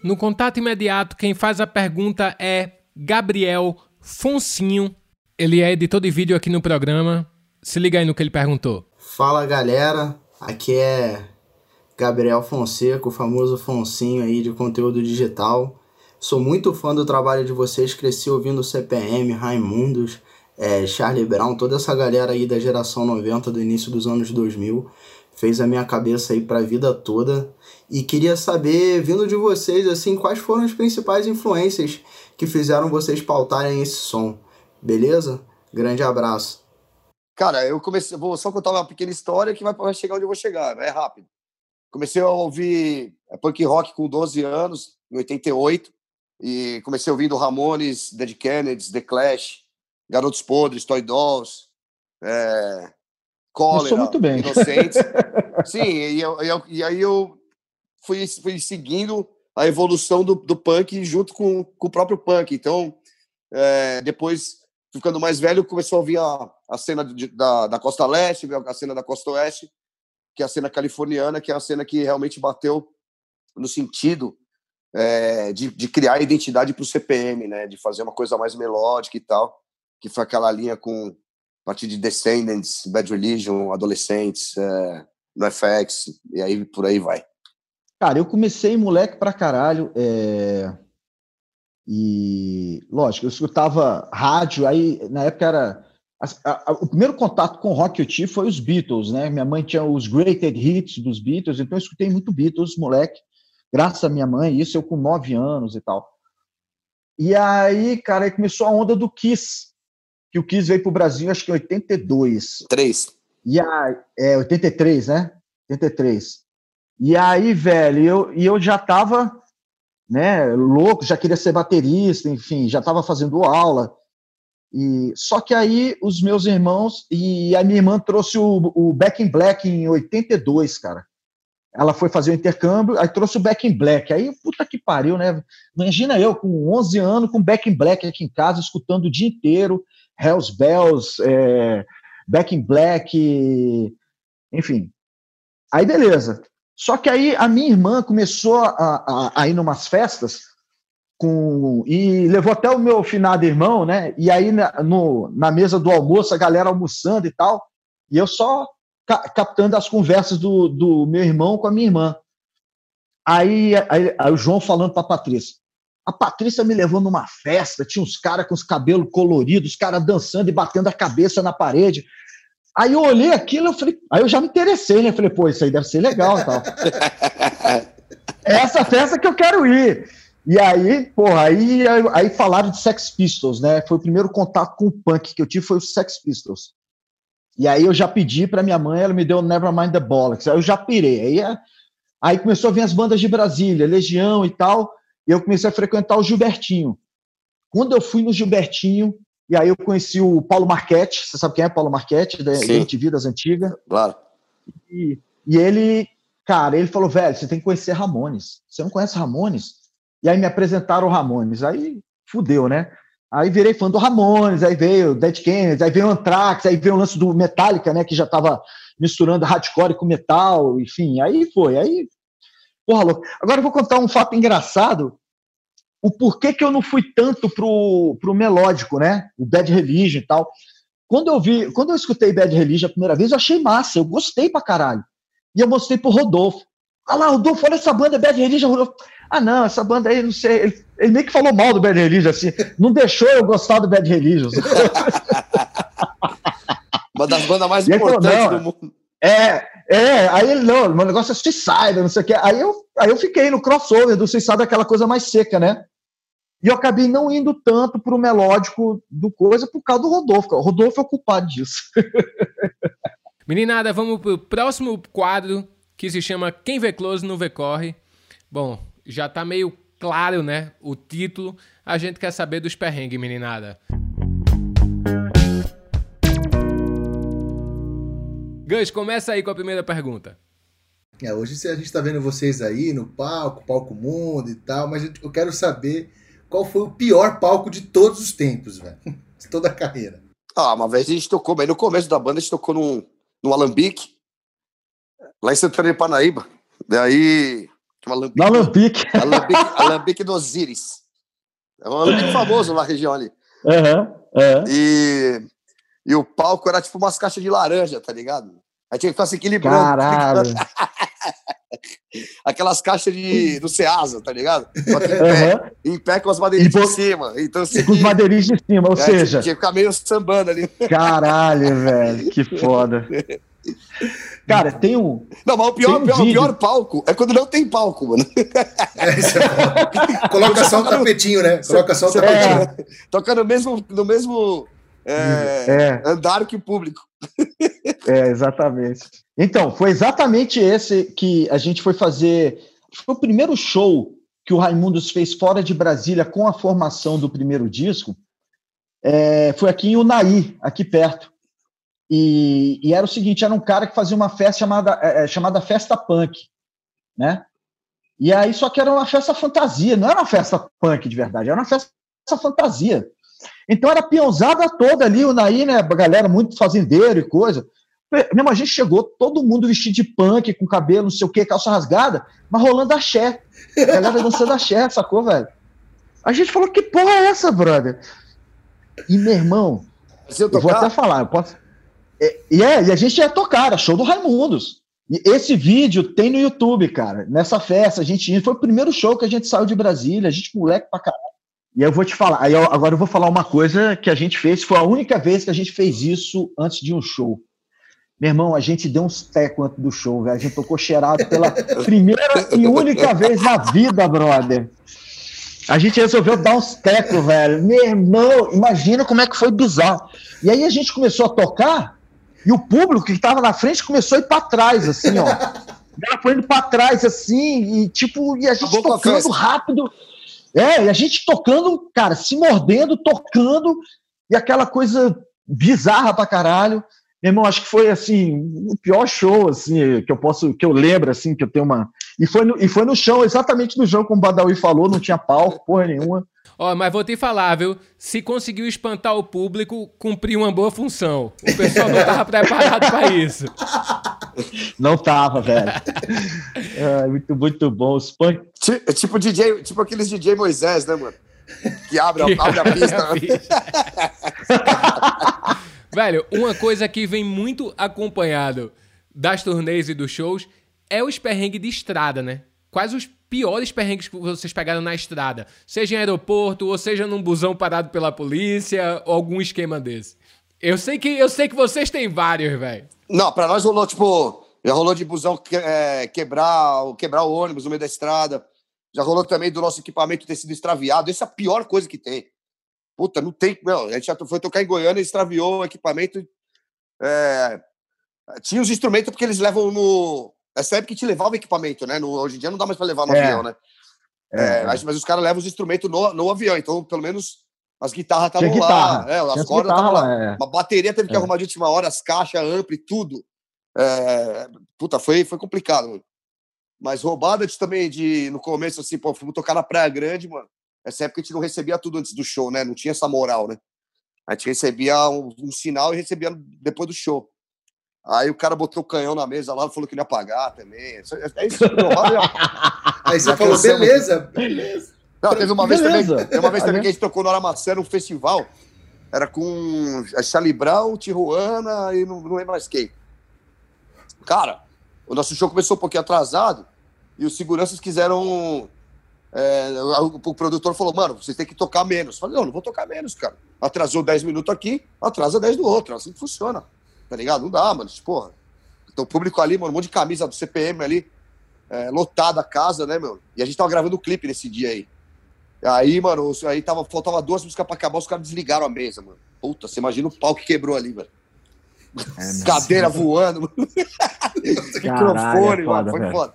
No contato imediato, quem faz a pergunta é Gabriel Foncinho. Ele é editor de vídeo aqui no programa. Se liga aí no que ele perguntou. Fala galera, aqui é Gabriel Fonseca, o famoso Foncinho aí de conteúdo digital. Sou muito fã do trabalho de vocês, cresci ouvindo CPM, Raimundos, é, Charlie Brown, toda essa galera aí da geração 90, do início dos anos 2000. Fez a minha cabeça aí pra vida toda. E queria saber, vindo de vocês, assim, quais foram as principais influências que fizeram vocês pautarem esse som. Beleza? Grande abraço. Cara, eu comecei, vou só contar uma pequena história que vai chegar onde eu vou chegar, é rápido. Comecei a ouvir é, punk rock com 12 anos, em 88, e comecei ouvindo Ramones, Dead Kennedys, The Clash, Garotos Podres, Toy Dolls, é, Cólera, muito bem. Inocentes. Sim, e, eu, e, aí eu fui, fui seguindo a evolução do, do punk junto com, com o próprio punk. Então, é, depois, ficando mais velho, começou a ouvir a, a cena de, da, da Costa Leste, a cena da Costa Oeste, que é a cena californiana, que é a cena que realmente bateu no sentido é, de, de, criar identidade para o CPM, né? De fazer uma coisa mais melódica e tal, que foi aquela linha com a partir de Descendants, Bad Religion, Adolescentes, é, NoFX, e aí por aí vai. Cara, eu comecei moleque pra caralho. É... E, lógico, eu escutava rádio, aí na época era. A, a, o primeiro contato com rock que eu tive foi os Beatles, né? Minha mãe tinha os Greatest Hits dos Beatles, então eu escutei muito Beatles, moleque, graças à minha mãe, isso eu com nove anos e tal. E aí, cara, aí começou a onda do Kiss, que o Kiss veio pro Brasil, acho que em 82. Três. E aí, é, 83, né? 83. E aí, velho, eu, e eu já tava, né, louco, já queria ser baterista, enfim, já tava fazendo aula. E só que aí os meus irmãos e a minha irmã trouxe o, o Back in Black em 82, cara. Ela foi fazer o intercâmbio, aí trouxe o Back in Black. Aí, puta que pariu, né? Imagina eu com 11 anos com Back in Black aqui em casa, escutando o dia inteiro Hells Bells, é, Back in Black, enfim. Aí beleza. Só que aí a minha irmã começou a, a, a ir numas festas com, e levou até o meu finado irmão, né? E aí na, no, na mesa do almoço, a galera almoçando e tal, e eu só ca, captando as conversas do, do meu irmão com a minha irmã. Aí, aí, aí o João falando para a Patrícia. A Patrícia me levou numa festa, tinha uns caras com os cabelos coloridos, os caras dançando e batendo a cabeça na parede. Aí eu olhei aquilo, eu falei, aí eu já me interessei, né? Eu falei, pô, isso aí deve ser legal e tal. é essa festa que eu quero ir. E aí, porra, aí, aí falaram de Sex Pistols, né? Foi o primeiro contato com o punk que eu tive, foi o Sex Pistols. E aí eu já pedi para minha mãe, ela me deu Nevermind the Bollocks. Aí eu já pirei. Aí, é, aí começou a vir as bandas de Brasília, Legião e tal, e eu comecei a frequentar o Gilbertinho. Quando eu fui no Gilbertinho, e aí eu conheci o Paulo Marchetti, você sabe quem é Paulo Marchetti, da MTV das antigas? Claro. E, e ele, cara, ele falou, velho, você tem que conhecer Ramones. Você não conhece Ramones? E aí me apresentaram o Ramones. Aí fudeu, né? Aí virei fã do Ramones, aí veio Dead Kennedy, aí veio Anthrax, aí veio o lance do Metallica, né, que já tava misturando hardcore com metal, enfim, aí foi, aí porra louco. Agora eu vou contar um fato engraçado o porquê que eu não fui tanto pro, pro melódico, né? O Bad Religion e tal. Quando eu vi, quando eu escutei Bad Religion a primeira vez, eu achei massa, eu gostei pra caralho. E eu mostrei pro Rodolfo. Ah lá, Rodolfo, olha essa banda Bad Religion. Rodolfo. Ah, não, essa banda aí, não sei. Ele, ele meio que falou mal do Bad Religion, assim. Não deixou eu gostar do Bad Religion. Uma das bandas mais importantes do mundo. É, é, aí ele, não, meu negócio é Suicide, não sei o que. Aí eu, aí eu fiquei no crossover do Suicide, aquela coisa mais seca, né? E eu acabei não indo tanto pro melódico do coisa por causa do Rodolfo. O Rodolfo é o culpado disso. Meninada, vamos pro próximo quadro que se chama Quem Vê Close Não Vê Corre. Bom, já tá meio claro, né? O título. A gente quer saber dos perrengues, meninada. Gus, começa aí com a primeira pergunta. É, hoje a gente está vendo vocês aí no palco, palco mundo e tal, mas eu quero saber qual foi o pior palco de todos os tempos, velho. De toda a carreira. Ah, uma vez a gente tocou, bem no começo da banda, a gente tocou num, num Alambique, lá em Santana de Panaíba. Daí. Um alambique, no Alambique. Alambique, Alambique dos Íris. É um alambique famoso na região ali. Uhum, uhum. E, e o palco era tipo umas caixas de laranja, tá ligado? Aí tinha que ficar se equilibrando. Caralho. Aquelas caixas de, do Ceasa, tá ligado? Em pé, uhum. em pé com as madeirinhas em cima. Então, assim, com os madeirinhas de cima, ou é, seja. Tinha que ficar meio sambando ali. Caralho, velho, que foda. Cara, tem um. Não, mas o pior, um pior, pior, palco é quando não tem palco, mano. É, isso é Coloca só o tapetinho, né? Coloca só o tapetinho. É, toca no mesmo, no mesmo é, é. andar que o público. É, exatamente. Então, foi exatamente esse que a gente foi fazer. Foi o primeiro show que o Raimundos fez fora de Brasília com a formação do primeiro disco. É, foi aqui em Unai, aqui perto. E, e, era o seguinte: era um cara que fazia uma festa chamada, é, é chamada Festa Punk, né? E aí, só que era uma festa fantasia, não era uma festa punk de verdade, era uma festa fantasia. Então era a toda ali, o Naí, né? Galera muito fazendeiro e coisa. Mesmo a gente chegou, todo mundo vestido de punk, com cabelo, não sei o que, calça rasgada, mas rolando axé. A galera dançando axé, sacou, velho? A gente falou, que porra é essa, brother? E, meu irmão, eu, eu vou até falar, eu posso... É, e, é, e a gente ia tocar, era show do Raimundos. E esse vídeo tem no YouTube, cara. Nessa festa, a gente foi o primeiro show que a gente saiu de Brasília, a gente moleque pra caralho. E eu vou te falar, aí eu, agora eu vou falar uma coisa que a gente fez, foi a única vez que a gente fez isso antes de um show. Meu irmão, a gente deu uns tecos antes do show, velho. A gente tocou cheirado pela primeira e única vez na vida, brother. A gente resolveu dar uns tecos, velho. Meu irmão, imagina como é que foi bizarro. E aí a gente começou a tocar e o público que estava na frente começou a ir para trás, assim, ó. Ela foi indo para trás, assim, e tipo, e a gente Acabou tocando rápido. É, e a gente tocando, cara, se mordendo, tocando, e aquela coisa bizarra pra caralho. Meu irmão, acho que foi assim, o pior show assim que eu posso, que eu lembro assim, que eu tenho uma e foi no, e foi no chão, exatamente no chão como o Badawi falou, não tinha palco, porra nenhuma. Ó, mas vou te falar, viu? Se conseguiu espantar o público, cumpriu uma boa função. O pessoal não tava preparado para isso. Não tava, velho. É, muito, muito bom. Os punk... Tipo DJ, tipo aqueles DJ Moisés, né, mano? Que abre, que abre a pista. Velho, uma coisa que vem muito acompanhado das turnês e dos shows é os perrengues de estrada, né? Quais os piores perrengues que vocês pegaram na estrada? Seja em aeroporto, ou seja num busão parado pela polícia, ou algum esquema desse. Eu sei que, eu sei que vocês têm vários, velho. Não, pra nós rolou, tipo, já rolou de busão que, é, quebrar, quebrar o ônibus no meio da estrada. Já rolou também do nosso equipamento ter sido extraviado. Essa é a pior coisa que tem. Puta, não tem. Meu, a gente já foi tocar em Goiânia e extraviou o equipamento. É, tinha os instrumentos porque eles levam no. Essa época que te levava o equipamento, né? No, hoje em dia não dá mais para levar no é. avião, né? É, é, mas, mas, os caras levam os instrumentos no, no avião, então pelo menos as guitarras estavam lá, é, as cordas estavam lá. É. Uma bateria teve que é. arrumar de última hora, as caixas, ampli, tudo. É, puta, foi, foi complicado, mano. Mas roubada de, também de, no começo, assim, pô, fomos tocar na Praia Grande, mano. Essa época a gente não recebia tudo antes do show, né? Não tinha essa moral, né? A gente recebia um, um sinal e recebia depois do show. Aí o cara botou o canhão na mesa lá, falou que ele ia pagar também. É isso. Aí você falou, beleza, beleza. Não, teve uma vez também, teve uma vez também que a gente tocou no Aramacé, num festival. Era com a Charlie Brown, Tijuana e não, não lembro mais quem. Cara, o nosso show começou um pouquinho atrasado e os seguranças quiseram. É, o, produtor falou, mano, vocês têm que tocar menos. Eu falei, não, não vou tocar menos, cara. Atrasou 10 minutos aqui, atrasa 10 do outro. Assim que funciona. Tá ligado? Não dá, mano. Porra. Então, o público ali, mano, um monte de camisa do CPM ali, é, lotada a casa, né, meu? E a gente tava gravando o clipe nesse dia aí. Aí, mano, aí tava, faltava duas músicas pra acabar, os caras desligaram a mesa, mano. Puta, você imagina o pau que quebrou ali, velho. É, Cadeira voando, mano. Microfone, é mano. Foi velho. foda.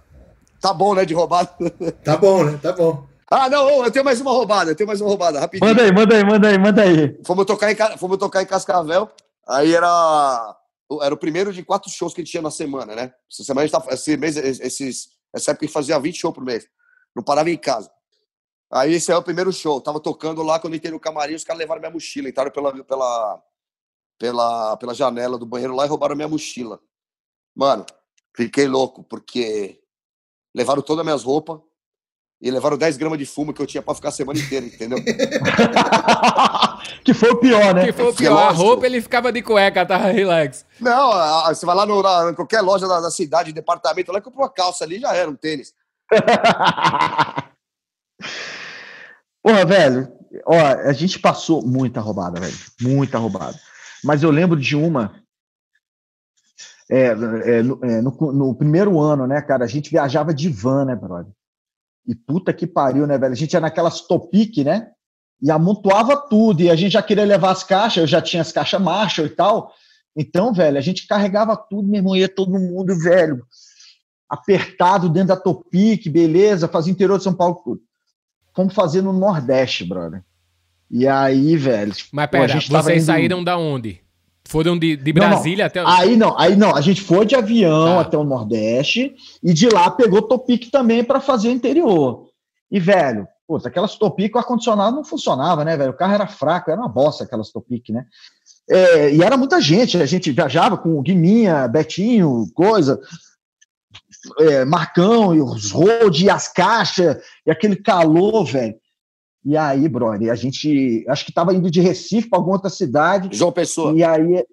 Tá bom, né, de roubada? Tá bom, né? Tá bom. Ah, não, eu tenho mais uma roubada, eu tenho mais uma roubada, rapidinho. Manda aí, manda aí, manda aí, manda aí. Fomos tocar em, fomos tocar em Cascavel, aí era, era o primeiro de quatro shows que a gente tinha na semana, né? Essa semana a gente tá, esse mês, esses, essa época a gente fazia 20 shows por mês. Não parava em casa. Aí esse é o primeiro show. Tava tocando lá, quando eu entrei no camarim, os caras levaram minha mochila, entraram pela, pela, pela, pela janela do banheiro lá e roubaram minha mochila. Mano, fiquei louco, porque levaram todas as minhas roupas, e levaram 10 gramas de fumo que eu tinha para ficar a semana inteira, entendeu? que foi o pior, né? Que foi o pior. A roupa ele ficava de cueca, tá? Relax. Não, você vai lá no, na, em qualquer loja da, da cidade, departamento, lá comprou uma calça ali já era um tênis. Porra, velho, ó, a gente passou muita roubada, velho. Muita roubada. Mas eu lembro de uma. É, é, no, é, no, no, primeiro ano, né, cara, a gente viajava de van, né, brother? E puta que pariu, né, velho? A gente ia naquelas Topic, né? E amontoava tudo. E a gente já queria levar as caixas, eu já tinha as caixas Marshall e tal. Então, velho, a gente carregava tudo, meu irmão, ia todo mundo, velho, apertado dentro da Topic, beleza, fazia interior de São Paulo tudo. Fomos fazer no Nordeste, brother. E aí, velho. Mas pera, pô, vocês indo... saíram da onde? Foram de, de Brasília não, não. até. Aí não, aí não. A gente foi de avião tá. até o Nordeste e de lá pegou Topic também para fazer interior. E, velho, putz, aquelas Topic, o ar-condicionado não funcionava, né, velho? O carro era fraco, era uma bosta aquelas Topic, né? É, e era muita gente, a gente viajava com o Guiminha, Betinho, coisa, é, Marcão, e os road, e as caixas, e aquele calor, velho. E aí, brother, a gente acho que estava indo de Recife para alguma outra cidade. João Pessoa. E aí,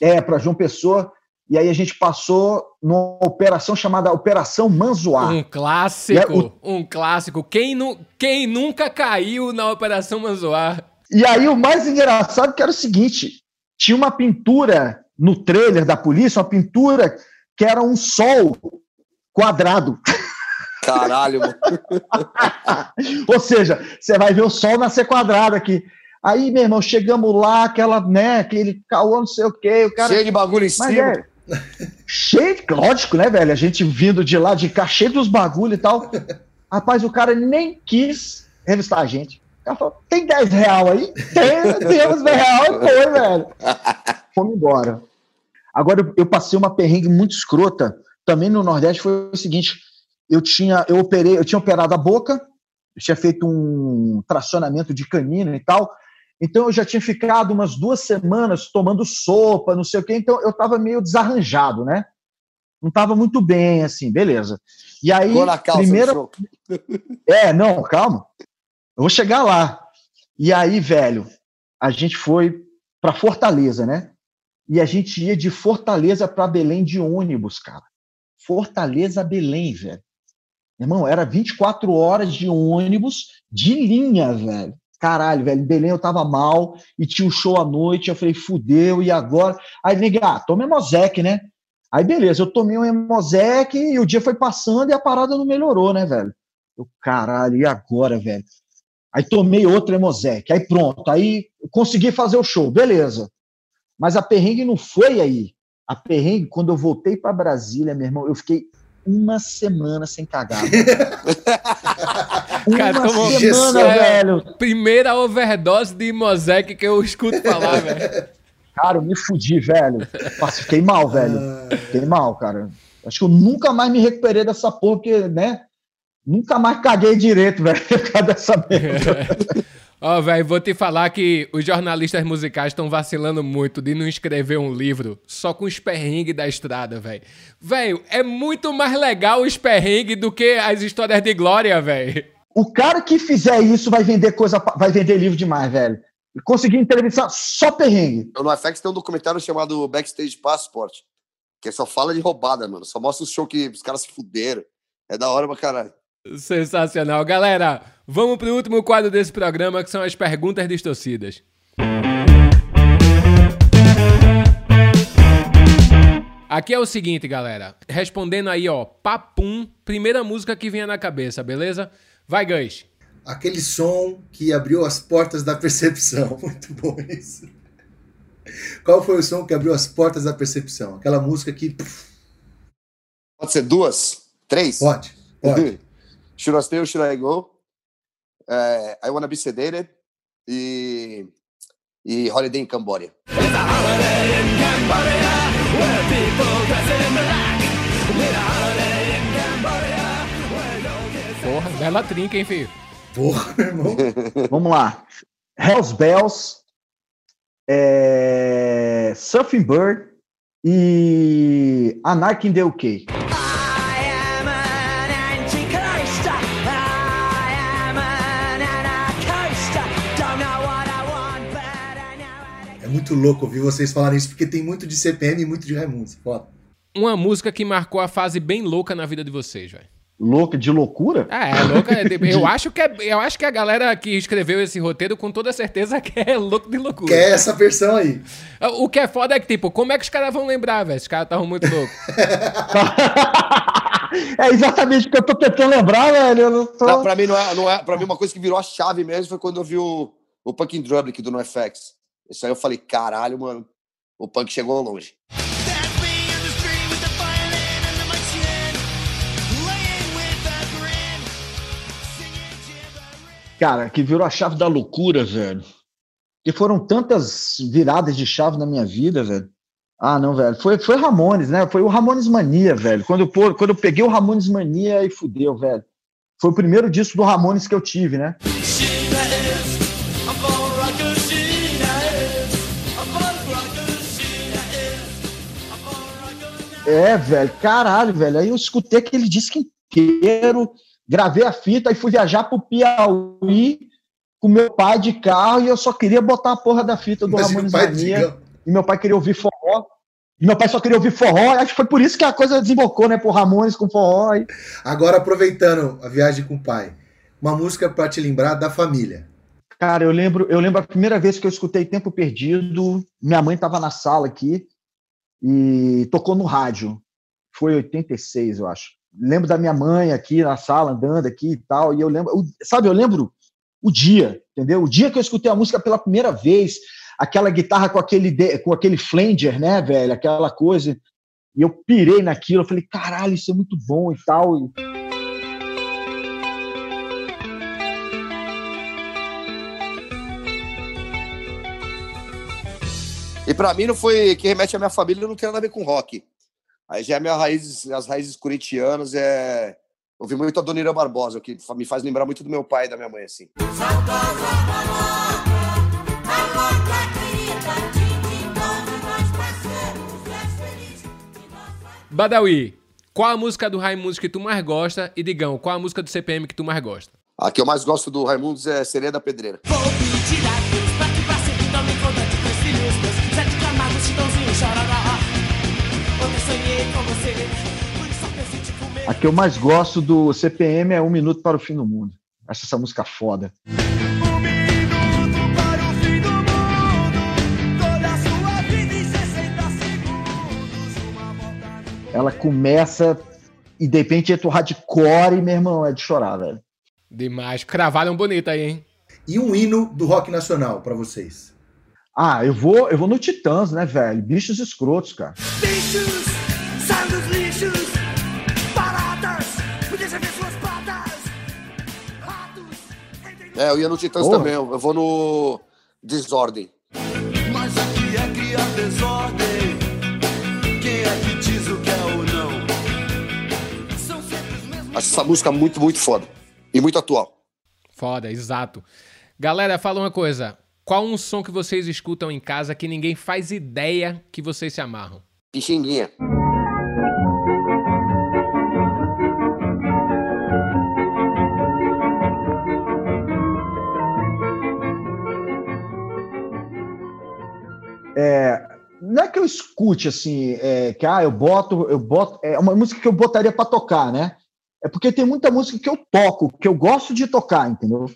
é, para João Pessoa. E aí a gente passou numa operação chamada Operação Manzoá. Um clássico, o... um clássico. Quem, nu... Quem nunca caiu na Operação Manzoá? E aí o mais engraçado que era o seguinte, tinha uma pintura no trailer da polícia, uma pintura que era um sol quadrado. Caralho, mano. Ou seja, você vai ver o sol nascer quadrado aqui. Aí, meu irmão, chegamos lá, aquela, né, aquele caô, não sei o quê. O cara... Cheio de bagulho em cima. É, cheio, lógico, né, velho? A gente vindo de lá de cá, cheio dos bagulho e tal. Rapaz, o cara nem quis revistar a gente. O cara falou: tem 10 real aí? Tem, temos 10 real e foi, velho. Fomos embora. Agora, eu, eu passei uma perrengue muito escrota. Também no Nordeste foi o seguinte: eu tinha, eu operei, eu tinha operado a boca, eu tinha feito um tracionamento de canino e tal. Então eu já tinha ficado umas duas semanas tomando sopa, não sei o quê, então eu estava meio desarranjado, né? Não estava muito bem, assim, beleza. E aí, primeiro. É, não, calma. Eu vou chegar lá. E aí, velho, a gente foi para Fortaleza, né? E a gente ia de Fortaleza para Belém de ônibus, cara. Fortaleza Belém, velho. Irmão, era 24 horas de ônibus de linha, velho. Caralho, velho, Belém eu tava mal e tinha um show à noite. Eu falei, fudeu, e agora? Aí, nega, ah, toma Hemosec, né? Aí, beleza, eu tomei um Hemosec e o dia foi passando e a parada não melhorou, né, velho? Eu, caralho, e agora, velho? Aí tomei outro Hemosec, aí pronto, aí consegui fazer o show, beleza. Mas a perrengue não foi aí. A perrengue, quando eu voltei para Brasília, meu irmão, eu fiquei uma semana sem cagar. uma Cara, semana, é, velho. Primeira overdose de Mosaic que eu escuto falar, velho. Cara, eu me fudi, velho. Fiquei mal, velho. Fiquei mal, cara. Acho que eu nunca mais me recuperei dessa porra, porque, né? Nunca mais caguei direito, velho, por causa dessa merda. Ó, oh, velho, vou te falar que os jornalistas musicais estão vacilando muito de não escrever um livro só com os perrengues da estrada, velho. Velho, é muito mais legal os perrengues do que as histórias de glória, velho. O cara que fizer isso vai vender coisa, vai vender livro demais, velho. Conseguir entrevistar só perrengue. No FX tem um documentário chamado Backstage Passport, que só fala de roubada, mano. Só mostra o show que os caras se fuderam. É da hora pra caralho. Sensacional. Galera, vamos pro último quadro desse programa, que são as perguntas distorcidas. Aqui é o seguinte, galera. Respondendo aí, ó, papum, primeira música que vinha na cabeça, beleza? Vai, Gans. Aquele som que abriu as portas da percepção. Muito bom isso. Qual foi o som que abriu as portas da percepção? Aquela música que. Pode ser duas? Três? Pode, pode. should I stay or should I go? É, I Wanna Be Sedated e, e Holiday in Cambodia. Porra, bela trinca, hein, filho? Porra, meu irmão. Vamos lá. Hells Bells, é... Surfing Bird e Anarchy in the UK. Muito louco ouvir vocês falarem isso, porque tem muito de CPM e muito de Raimundos. Foda. Uma música que marcou a fase bem louca na vida de vocês, velho. Louca de loucura? É, é louca. eu, acho que é, eu acho que a galera que escreveu esse roteiro com toda certeza quer louco de loucura. Quer essa versão aí. O que é foda é que, tipo, como é que os caras vão lembrar, velho? Os caras estavam muito loucos. é exatamente o que eu tô tentando lembrar, velho. Eu não tô... Não, pra, mim, não é, não é, pra mim, uma coisa que virou a chave mesmo foi quando eu vi o, o Punk in Drublic do NoFX. Isso aí eu falei, caralho, mano, o punk chegou longe. Cara, que virou a chave da loucura, velho. Que foram tantas viradas de chave na minha vida, velho. Ah, não, velho. Foi, foi Ramones, né? Foi o Ramones Mania, velho. Quando eu, quando eu peguei o Ramones Mania, aí fudeu, velho. Foi o primeiro disco do Ramones que eu tive, né? É, velho, caralho, velho. Aí eu escutei aquele disco inteiro, gravei a fita e fui viajar pro Piauí com meu pai de carro e eu só queria botar a porra da fita do Mas Ramones pai Mania. diga- E meu pai queria ouvir forró. E meu pai só queria ouvir forró. Acho que foi por isso que a coisa desembocou, né? Por Ramones com forró. E... Agora, aproveitando a viagem com o pai, uma música pra te lembrar da família. Cara, eu lembro, eu lembro a primeira vez que eu escutei Tempo Perdido. Minha mãe estava na sala aqui e tocou no rádio. Foi 86, eu acho. Lembro da minha mãe aqui na sala, andando aqui e tal. E eu lembro, sabe, eu lembro o dia, entendeu? O dia que eu escutei a música pela primeira vez, aquela guitarra com aquele, com aquele flanger, né, velho? Aquela coisa. E eu pirei naquilo. Eu falei, caralho, isso é muito bom e tal. E- E pra mim não foi que remete à minha família, não tem nada a ver com rock. Aí já é minha raiz, as raízes corintianas é ouvi muito a Dona Irã Barbosa, que me faz lembrar muito do meu pai e da minha mãe assim. Badawi, qual a música do Raimundos que tu mais gosta? E Digão, qual a música do CPM que tu mais gosta? A que eu mais gosto do Raimundos é Sereia da Pedreira. Vou pedir a Deus pra A que eu mais gosto do CPM é Um Minuto para o Fim do Mundo. Acho essa música foda. Um minuto para o fim do mundo Toda a sua vida em 60 segundos Uma volta no Ela começa e de repente entra o hardcore e, meu irmão, é de chorar, velho. Demais. Cravaram bonito aí, hein? E um hino do rock nacional pra vocês. Ah, eu vou, eu vou no Titãs, né, velho? Bichos escrotos, cara. Bichos, É, eu ia no Titãs Porra. também, eu vou no Desordem. Mas aqui é criar desordem. Quem é que diz o que é ou não? São sempre os mesmos. Acho essa música muito, muito foda. E muito atual. Foda, exato. Galera, fala uma coisa. Qual um som que vocês escutam em casa que ninguém faz ideia que vocês se amarram? Pixinguinha. Não é que eu escute assim, é, que ah, eu boto, eu boto. É uma música que eu botaria pra tocar, né? É porque tem muita música que eu toco, que eu gosto de tocar, entendeu?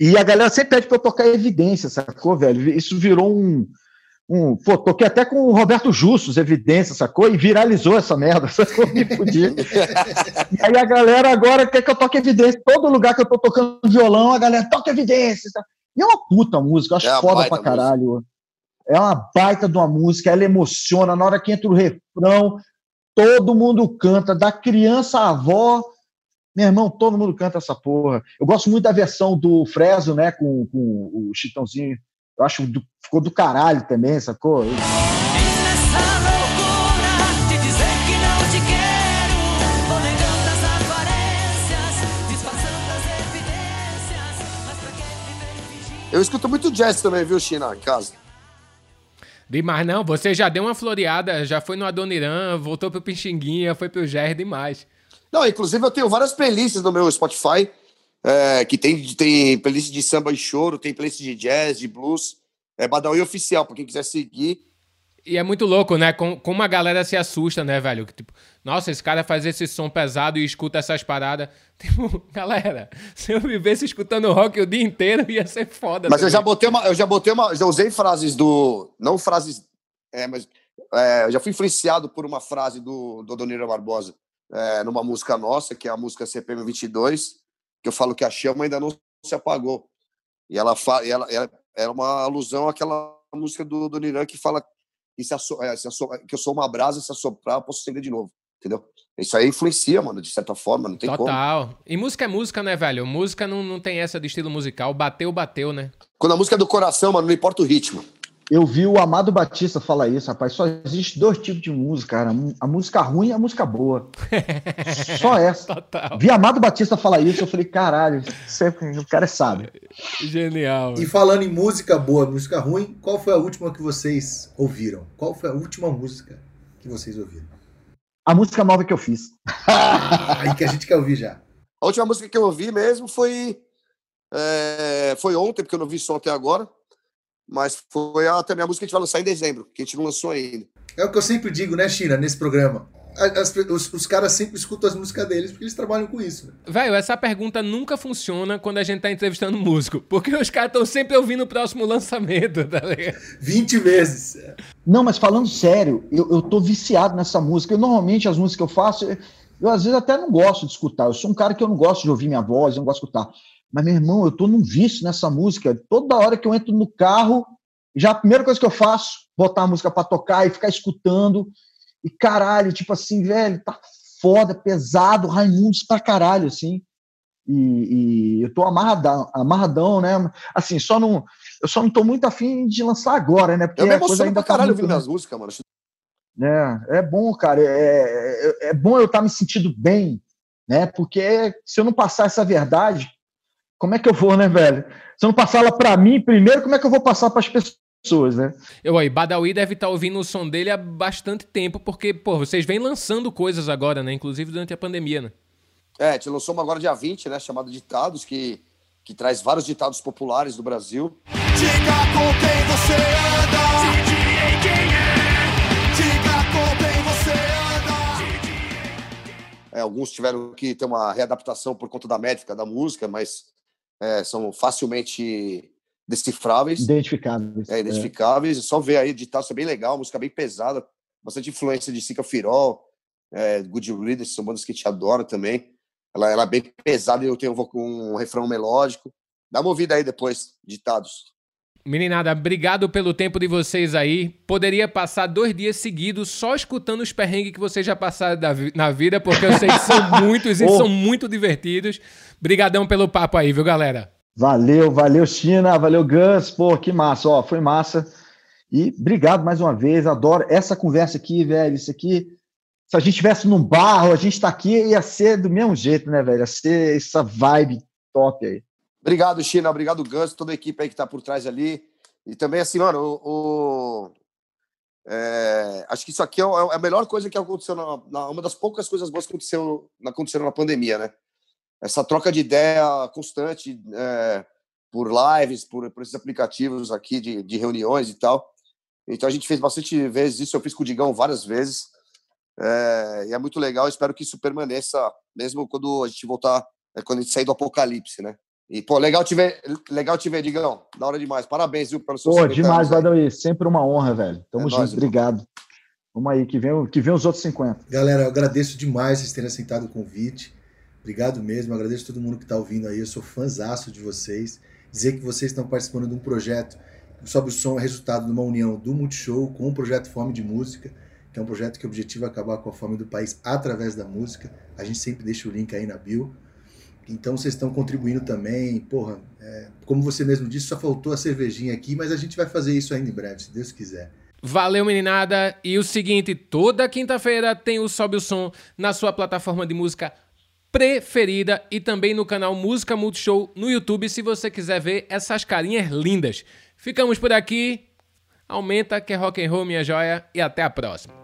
E a galera sempre pede pra eu tocar evidência, sacou, velho? Isso virou um, um. Pô, toquei até com o Roberto Justus, evidência, sacou? E viralizou essa merda, sacou? Me fudi. e aí a galera agora quer que eu toque evidência. Todo lugar que eu tô tocando violão, a galera toca evidência. E é uma puta música, eu acho É foda pra caralho. É uma baita de uma música, ela emociona. Na hora que entra o refrão, todo mundo canta, da criança à avó. Meu irmão, todo mundo canta essa porra. Eu gosto muito da versão do Fresno, né, com, com o Chitãozinho. Eu acho do, ficou do caralho também, sacou? Que que? Eu escuto muito jazz também, viu, China, em casa. Demais não, você já deu uma floreada, já foi no Adoniran, voltou pro Pixinguinha, foi pro Jair demais. Não, inclusive eu tenho várias playlists no meu Spotify, é, que tem, tem playlist de samba e choro, tem playlist de jazz, de blues. É Badawi Oficial, pra quem quiser seguir. E é muito louco, né? Com- Como a galera se assusta, né, velho? Tipo, nossa, esse cara faz esse som pesado e escuta essas paradas. Tipo, galera, se eu vivesse escutando rock o dia inteiro, ia ser foda. Mas eu já também. botei uma. Eu já botei uma. Já usei frases do. Não frases. É, mas. é, eu já fui influenciado por uma frase do, do Adoniran Barbosa é, numa música nossa, que é a música CPM 22, que eu falo que a chama ainda não se apagou. E ela fala. E ela, ela era uma alusão àquela música do Adoniran que fala que, se asso- é, se asso- que eu sou uma brasa, se assoprar, eu posso acender de novo. Entendeu? Isso aí influencia, mano, de certa forma, não tem como. Total. E música é música, né, velho? Música não, não tem essa de estilo musical. Bateu, bateu, né? Quando a música é do coração, mano, não importa o ritmo. Eu vi o Amado Batista falar isso, rapaz. Só existe dois tipos de música, cara. A música ruim e a música boa. Só essa. Total. Vi Amado Batista falar isso, eu falei, caralho, sempre, o cara é sábio. Genial. E falando em música boa, música ruim, qual foi a última que vocês ouviram? Qual foi a última música que vocês ouviram? A música nova que eu fiz. Aí que a gente quer ouvir já. A última música que eu ouvi mesmo foi. é, foi ontem, porque eu não vi som até agora. Mas foi a, também a música que a gente vai lançar em dezembro, que a gente não lançou ainda. É o que eu sempre digo, né, China, nesse programa. As os, os caras sempre escutam as músicas deles porque eles trabalham com isso. Né? Velho, essa pergunta nunca funciona quando a gente tá entrevistando músico. Porque os caras estão sempre ouvindo o próximo lançamento, tá ligado? 20 vezes. Não, mas falando sério, eu, eu tô viciado nessa música. Eu, normalmente as músicas que eu faço, eu, eu às vezes até não gosto de escutar. Eu sou um cara que eu não gosto de ouvir minha voz, eu não gosto de escutar. Mas, meu irmão, eu tô num vício nessa música. Toda hora que eu entro no carro, já a primeira coisa que eu faço, botar a música pra tocar e ficar escutando. E caralho, tipo assim, velho, tá foda, pesado, Raimundos pra caralho, assim. E, e eu tô amarradão, amarradão, né? Assim, só não. Eu só não tô muito afim de lançar agora, né? Porque Eu me emociono pra caralho tá muito, ouvindo né? as músicas, mano. É, é bom, cara. É, é, é bom eu estar me sentindo bem, né? Porque se eu não passar essa verdade, como é que eu vou, né, velho? Se eu não passar ela para mim primeiro, como é que eu vou passar para as pessoas, né? Eu aí, Badawi deve estar ouvindo o som dele há bastante tempo, porque, pô, vocês vêm lançando coisas agora, né? Inclusive durante a pandemia, né? É, a gente lançou uma agora dia 20, né? Chamado Ditados, que, que traz vários ditados populares do Brasil. Diga com quem você anda. Te direi quem é. Diga com quem você anda. É, alguns tiveram que ter uma readaptação por conta da métrica da música, mas é, são facilmente decifráveis. Identificáveis. é, identificáveis. É só ver aí, ditado, isso é bem legal, música bem pesada, bastante influência de Sica Firol, é, Good Readers, são bandas que a gente adora também. Ela, ela é bem pesada e eu tenho um, um refrão melódico. Dá uma ouvida aí depois, ditados. Meninada, obrigado pelo tempo de vocês aí. Poderia passar dois dias seguidos só escutando os perrengues que vocês já passaram vi- na vida, porque eu sei que são muitos e Oh. são muito divertidos. Brigadão pelo papo aí, viu, galera? Valeu, valeu, China, valeu, Gus. Pô, que massa, ó, foi massa. E obrigado mais uma vez, adoro essa conversa aqui, velho. Isso aqui, se a gente estivesse num barro, a gente tá aqui, ia ser do mesmo jeito, né, velho? Ia ser essa vibe top aí. Obrigado, China. Obrigado, Gus, toda a equipe aí que tá por trás ali. E também, assim, mano, o, o- é, acho que isso aqui é o- é a melhor coisa que aconteceu, na, na- uma das poucas coisas boas que aconteceu, aconteceram na pandemia, né? Essa troca de ideia constante é, por lives, por, por esses aplicativos aqui de, de reuniões e tal. Então a gente fez bastante vezes isso, eu fiz com o Digão várias vezes. É, e é muito legal, espero que isso permaneça, mesmo quando a gente voltar, é, quando a gente sair do apocalipse, né? E, pô, legal te ver, legal te ver, Digão. Da hora demais. Parabéns, viu, pelo seu Pô, 50 demais. Badawi. Sempre uma honra, velho. Tamo É junto, nóis, obrigado. Vamos aí, que vem, que vem os outros 50. Galera, eu agradeço demais vocês terem aceitado o convite. Obrigado mesmo, agradeço a todo mundo que está ouvindo aí. Eu sou fãzaço de vocês. Dizer que vocês estão participando de um projeto Sobe o Som é resultado de uma união do Multishow com o projeto Fome de Música, que é um projeto que o objetivo é acabar com a fome do país através da música. A gente sempre deixa o link aí na bio. Então vocês estão contribuindo também. Porra, é, como você mesmo disse, só faltou a cervejinha aqui, mas a gente vai fazer isso ainda em breve, se Deus quiser. Valeu, meninada. E o seguinte, toda quinta-feira tem o Sobe o Som na sua plataforma de música preferida e também no canal Música Multishow no YouTube, se você quiser ver essas carinhas lindas. Ficamos por aqui. Aumenta que é rock and roll, minha joia, e até a próxima.